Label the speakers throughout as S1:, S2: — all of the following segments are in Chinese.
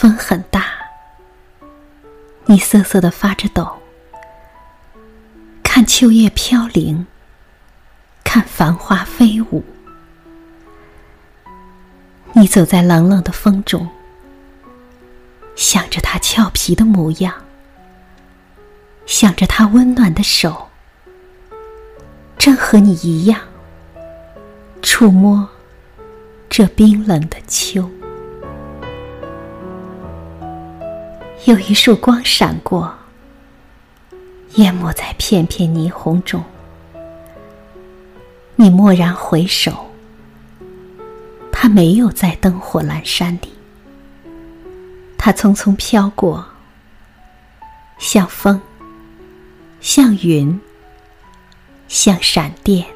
S1: 风很大，你瑟瑟的发着抖，看秋叶飘零，看繁花飞舞。你走在冷冷的风中，想着他俏皮的模样，想着他温暖的手，正和你一样，触摸这冰冷的秋。有一束光闪过，淹没在片片霓虹中。你蓦然回首。他没有在灯火阑珊里，他匆匆飘过，像风，像云，像闪电。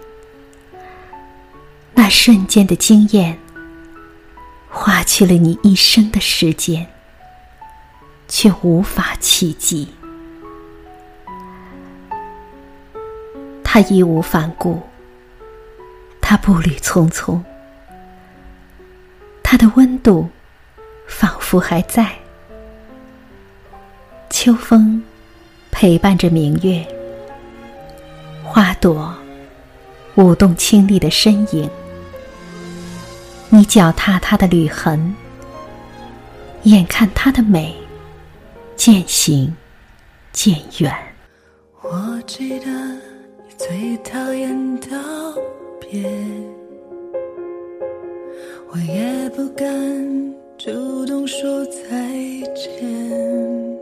S1: 那瞬间的惊艳，花去了你一生的时间，却无法企及。他义无反顾，他步履匆匆。它的温度仿佛还在，秋风陪伴着明月，花朵舞动清丽的身影。你脚踏他的履痕，眼看他的美渐行渐远。
S2: 我记得你最讨厌道别。我也不敢主动说再见，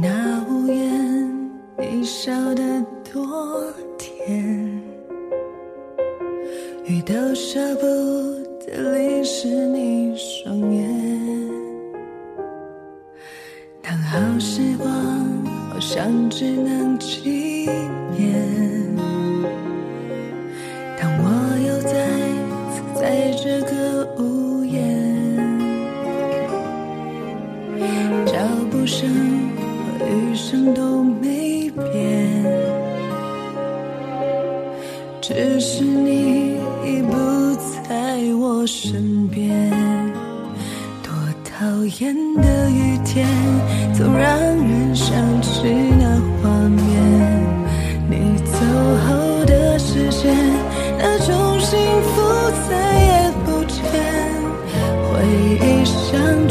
S2: 那屋檐你笑得多甜，雨都舍不得淋湿你双眼，当好时光好像只能纪念，当我又再次。在这个屋檐，脚步声和雨声都没变，只是你已不在我身边。讨厌的雨天，总让人想起那画面。你走后的时间，那种幸福。再也不见，回忆像